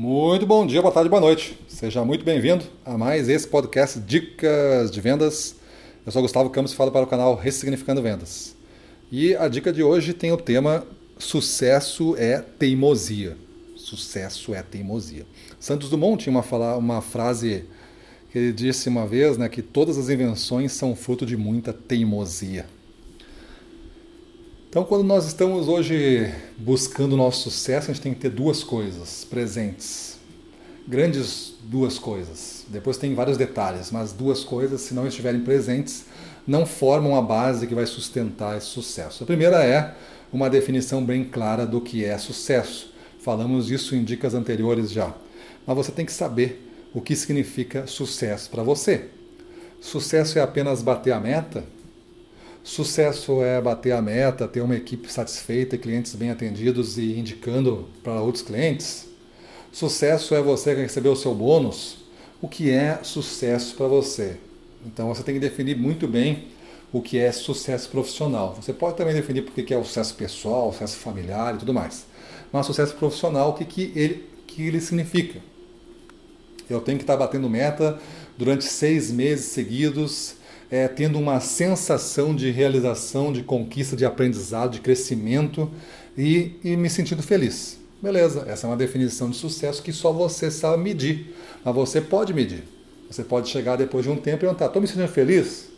Muito bom dia, boa tarde, boa noite. Seja muito bem-vindo a mais esse podcast Dicas de Vendas. Eu sou Gustavo Campos e falo para o canal Ressignificando Vendas. E a dica de hoje tem o tema Sucesso é teimosia. Sucesso é teimosia. Santos Dumont tinha uma, uma frase que ele disse uma vez, né, que todas as invenções são fruto de muita teimosia. Então, quando nós estamos hoje buscando o nosso sucesso, a gente tem que ter duas coisas presentes. Grandes duas coisas. Depois tem vários detalhes, mas duas coisas, se não estiverem presentes, não formam a base que vai sustentar esse sucesso. A primeira é uma definição bem clara do que é sucesso. Falamos isso em dicas anteriores já. Mas você tem que saber o que significa sucesso para você. Sucesso é apenas bater a meta? Sucesso é bater a meta, ter uma equipe satisfeita, clientes bem atendidos e indicando para outros clientes. Sucesso é você receber o seu bônus. O que é sucesso para você? Então você tem que definir muito bem o que é sucesso profissional. Você pode também definir o que é o sucesso pessoal, sucesso familiar e tudo mais. Mas sucesso profissional, o que, que, ele, que ele significa? Eu tenho que estar batendo meta durante seis meses seguidos, é, tendo uma sensação de realização, de conquista, de aprendizado, de crescimento e, e me sentindo feliz. Beleza, essa é uma definição de sucesso que só você sabe medir, mas você pode medir. Você pode chegar depois de um tempo e perguntar: estou me sentindo feliz?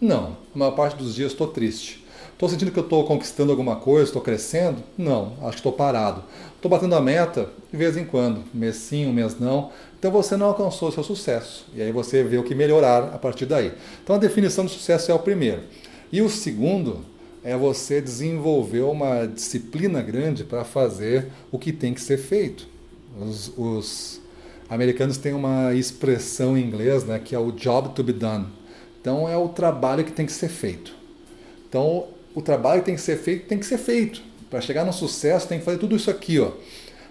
Não, a maior parte dos dias estou triste. Estou sentindo que eu estou conquistando alguma coisa, estou crescendo? Não, acho que estou parado. Estou batendo a meta de vez em quando, mês sim, um mês não. Então você não alcançou o seu sucesso. E aí você vê o que melhorar a partir daí. Então a definição de sucesso é o primeiro. E o segundo é você desenvolver uma disciplina grande para fazer o que tem que ser feito. Os, os americanos têm uma expressão em inglês né, que é o job to be done. Então é o trabalho que tem que ser feito. Então o trabalho tem que ser feito tem que ser feito. Para chegar no sucesso tem que fazer tudo isso aqui, ó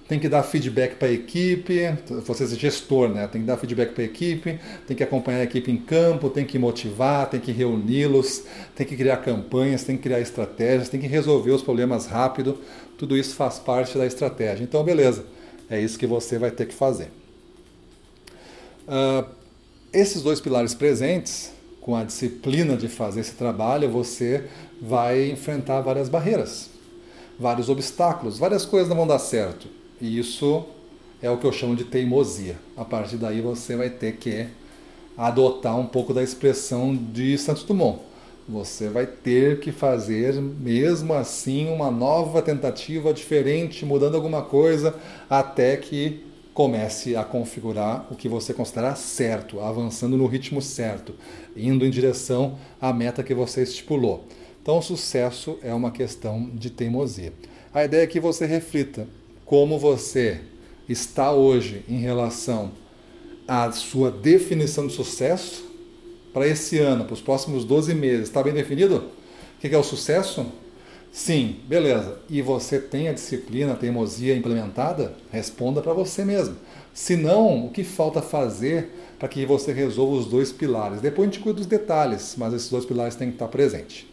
tem que dar feedback para a equipe, você é gestor, né? Tem que dar feedback para a equipe, tem que acompanhar a equipe em campo, tem que motivar, tem que reuni-los, tem que criar campanhas, tem que criar estratégias, tem que resolver os problemas rápido. Tudo isso faz parte da estratégia. Então, beleza, é isso que você vai ter que fazer. Uh, esses dois pilares presentes, com a disciplina de fazer esse trabalho, você vai enfrentar várias barreiras, vários obstáculos, várias coisas não vão dar certo e isso é o que eu chamo de teimosia. A partir daí você vai ter que adotar um pouco da expressão de Santos Dumont. Você vai ter que fazer, mesmo assim, uma nova tentativa diferente, mudando alguma coisa, até que comece a configurar o que você considerar certo, avançando no ritmo certo, indo em direção à meta que você estipulou. Então, o sucesso é uma questão de teimosia. A ideia é que você reflita como você está hoje em relação à sua definição de sucesso para esse ano, para os próximos 12 meses. Está bem definido? O que é o sucesso? Sim, beleza. E você tem a disciplina, a teimosia implementada? Responda para você mesmo. Se não, o que falta fazer para que você resolva os dois pilares? Depois a gente cuida dos detalhes, mas esses dois pilares têm que estar presentes.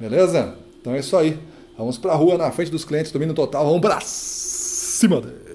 Beleza? Então é isso aí. Vamos para a rua na frente dos clientes, domínio total. Vamos para cima deles.